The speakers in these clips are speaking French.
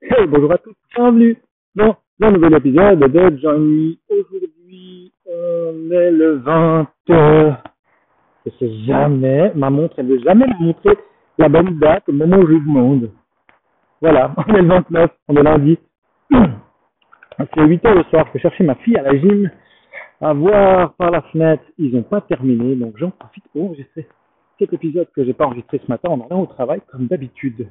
Bonjour à tous, bienvenue dans un nouvel épisode de Johnny. Aujourd'hui, on est le 20. Je sais jamais, ma montre, elle ne veut jamais me montrer la bonne date au moment où je demande. Voilà, on est le 29, on est lundi. C'est 8 heures le soir, je vais chercher ma fille à la gym. À voir par la fenêtre, ils n'ont pas terminé, donc j'en profite pour enregistrer cet épisode que j'ai pas enregistré ce matin en allant au travail comme d'habitude.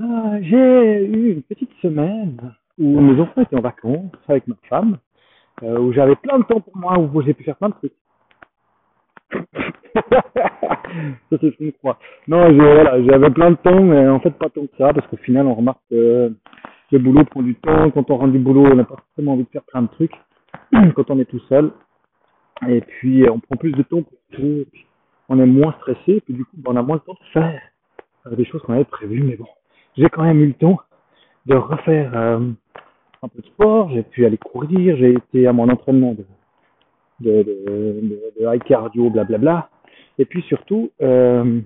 Ah, j'ai eu une petite semaine où mes enfants étaient en vacances avec ma femme, euh, où j'avais plein de temps pour moi, où j'ai pu faire plein de trucs. ça c'est ce qu'on croit. Non, voilà, j'avais plein de temps, mais en fait pas tant que ça, parce qu'au final on remarque que le boulot prend du temps. Quand on rentre du boulot, on n'a pas forcément envie de faire plein de trucs quand on est tout seul. Et puis on prend plus de temps pour tout. On est moins stressé, et puis du coup on a moins le temps de faire des choses qu'on avait prévues, mais bon j'ai quand même eu le temps de refaire euh, un peu de sport, j'ai pu aller courir, j'ai été à mon entraînement de, de, de, de, high cardio, blablabla. Et puis surtout, euh,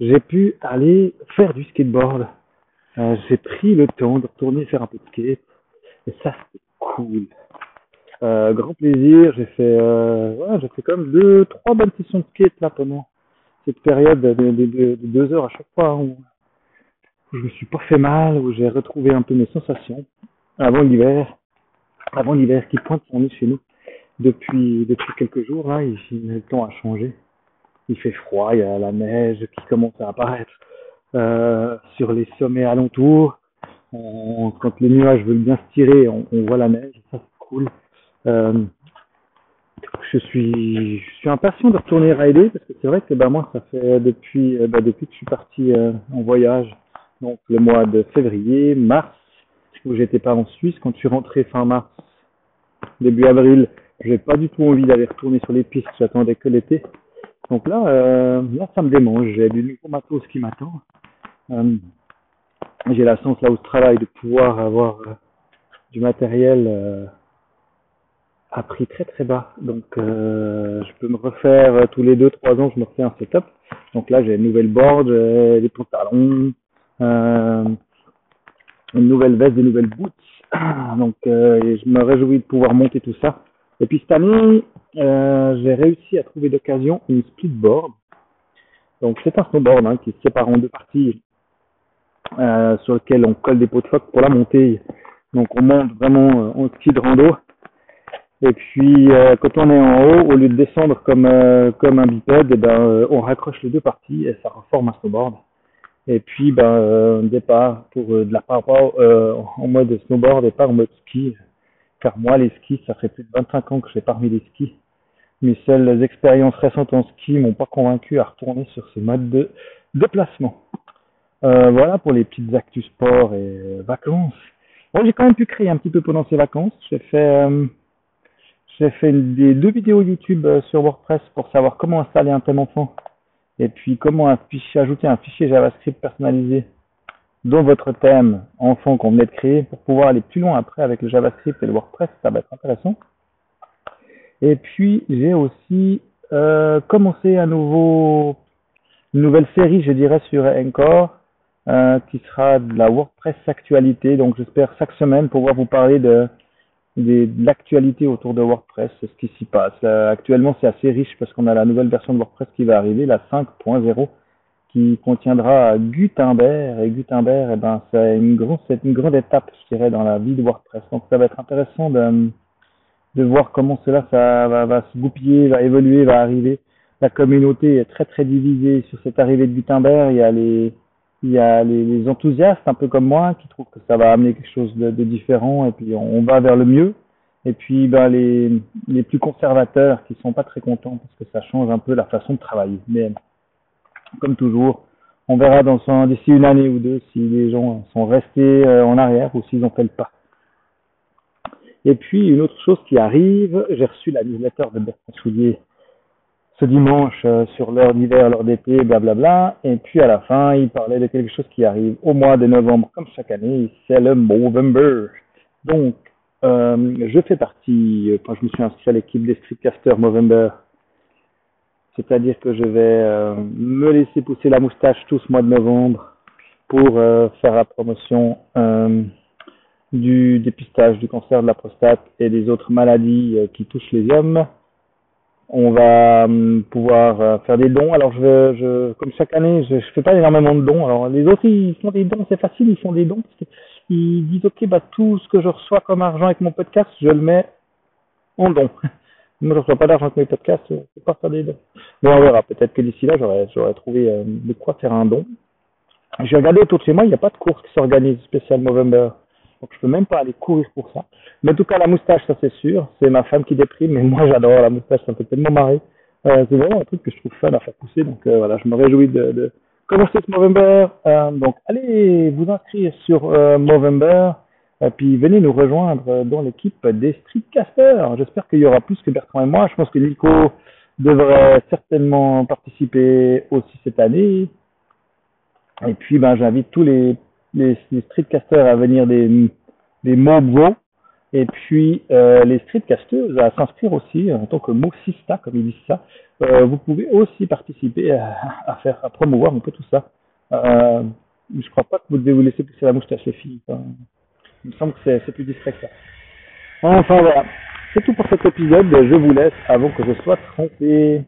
j'ai pu aller faire du skateboard. Euh, j'ai pris le temps de retourner faire un peu de skate. Et ça, c'était cool. Euh, grand plaisir. J'ai fait, euh, j'ai fait même deux, trois bonnes sessions de skate là pendant cette période de, de, de, de deux heures à chaque fois. Où, où je me suis pas fait mal, où j'ai retrouvé un peu mes sensations avant l'hiver, avant l'hiver qui pointe son nez chez nous depuis depuis quelques jours là, ici le temps a changé. Il fait froid, il y a la neige qui commence à apparaître euh, sur les sommets alentours. Quand les nuages veulent bien se tirer, on, voit la neige, ça c'est cool. Euh, je suis je suis impatient de retourner rider parce que c'est vrai que bah moi ça fait depuis bah, depuis que je suis parti euh, en voyage donc le mois de février, mars, où j'étais pas en Suisse, quand je suis rentré fin mars, début avril, j'ai pas du tout envie d'aller retourner sur les pistes, j'attendais que l'été. Donc là, euh, là ça me démange, j'ai du nouveau matos qui m'attend. Euh, j'ai la chance là où je travaille de pouvoir avoir euh, du matériel euh, à prix très très bas. Donc je peux me refaire tous les 2-3 ans, je me refais un setup. Donc là j'ai une nouvelle board, des pantalons, euh, une nouvelle veste, des nouvelles boots. Donc euh, je me réjouis de pouvoir monter tout ça. Et puis cette année, euh, j'ai réussi à trouver d'occasion une splitboard. Donc c'est un snowboard hein, qui se sépare en deux parties sur lequel on colle des pots de phoque pour la montée. Donc on monte vraiment en ski de rando. Et puis quand on est en haut, au lieu de descendre comme comme un bipède, eh ben, on raccroche les deux parties et ça reforme un snowboard. Et puis, ben, euh, départ pour euh, de la part euh, en mode snowboard pas en mode ski. Car moi, les skis, ça fait plus de 25 ans que j'ai parmi les skis. Mes seules expériences récentes en ski m'ont pas convaincu à retourner sur ce mode de déplacement. Euh, voilà pour les petites actus sport et vacances. Bon, j'ai quand même pu créer un petit peu pendant ces vacances. J'ai fait, euh, j'ai fait des deux vidéos YouTube sur WordPress pour savoir comment installer un thème enfant et puis comment ajouter un fichier JavaScript personnalisé dans votre thème enfant qu'on venait de créer pour pouvoir aller plus loin après avec le JavaScript et le WordPress, ça va être intéressant. Et puis j'ai aussi euh, commencé un nouveau, une nouvelle série, je dirais, sur Encore, euh, qui sera de la WordPress actualité. Donc j'espère chaque semaine pouvoir vous parler de, de, l'actualité autour de WordPress, ce qui s'y passe. Euh, actuellement, c'est assez riche parce qu'on a la nouvelle version de WordPress qui va arriver, la 5.0, qui contiendra Gutenberg. Et Gutenberg, eh ben, c'est une, grande, étape, je dirais, dans la vie de WordPress. Donc, ça va être intéressant de, de voir comment cela va, va se goupiller, va évoluer, va arriver. La communauté est très très divisée sur cette arrivée de Gutenberg. Il y a les, il y a les, les, enthousiastes, un peu comme moi, qui trouvent que ça va amener quelque chose de, de différent et puis on, va vers le mieux. Et puis ben, les, les plus conservateurs qui sont pas très contents parce que ça change un peu la façon de travailler. Mais comme toujours, on verra dans d'ici une année ou deux si les gens sont restés euh, en arrière ou s'ils ont fait le pas. Et puis une autre chose qui arrive, j'ai reçu la newsletter de Bertrand Soulier ce dimanche euh, sur l'heure d'hiver, l'heure d'été, blablabla. Et puis à la fin, il parlait de quelque chose qui arrive au mois de novembre, comme chaque année, c'est le Movember. Donc, euh, je fais partie, quand je me suis inscrit à l'équipe des Streetcasters Movember, c'est-à-dire que je vais euh, me laisser pousser la moustache tout ce mois de novembre pour euh, faire la promotion euh, du dépistage du cancer de la prostate et des autres maladies euh, qui touchent les hommes. On va hum, pouvoir euh, faire des dons. Alors, je, je, comme chaque année, je, je fais pas énormément de dons. Alors, les autres, ils font des dons, c'est facile, ils font des dons parce qu'ils disent, ok, bah tout ce que je reçois comme argent avec mon podcast, je le mets en don. Moi, je reçois pas d'argent avec mes podcasts, je peux pas faire des dons. Bon, on verra. Peut-être que d'ici là, j'aurais, j'aurais trouvé euh, de quoi faire un don. J'ai regardé autour de chez moi, il n'y a pas de course qui s'organise spécial Movember. Donc je peux même pas aller courir pour ça. Mais en tout cas, la moustache, ça c'est sûr. C'est ma femme qui déprime, mais moi j'adore la moustache, ça me fait tellement marrer. Euh, c'est vraiment un truc que je trouve fun à faire pousser. Donc euh, voilà, je me réjouis de, commencer ce Movember. Euh, donc allez vous inscrire sur Movember. Et puis venez nous rejoindre dans l'équipe des Streetcasters. J'espère qu'il y aura plus que Bertrand et moi. Je pense que Nico devrait certainement participer aussi cette année. Et puis, ben, j'invite tous les, les, les streetcasters à venir des, des mots Et puis, euh, les streetcasters à s'inscrire aussi en tant que mossista, comme ils disent ça. Euh, vous pouvez aussi participer à, à, faire, à promouvoir un peu tout ça. Euh, je crois pas que vous devez vous laisser pousser la moustache, les filles. Enfin, il me semble que c'est plus discret que ça. Enfin, voilà. C'est tout pour cet épisode. Je vous laisse avant que je sois trompé.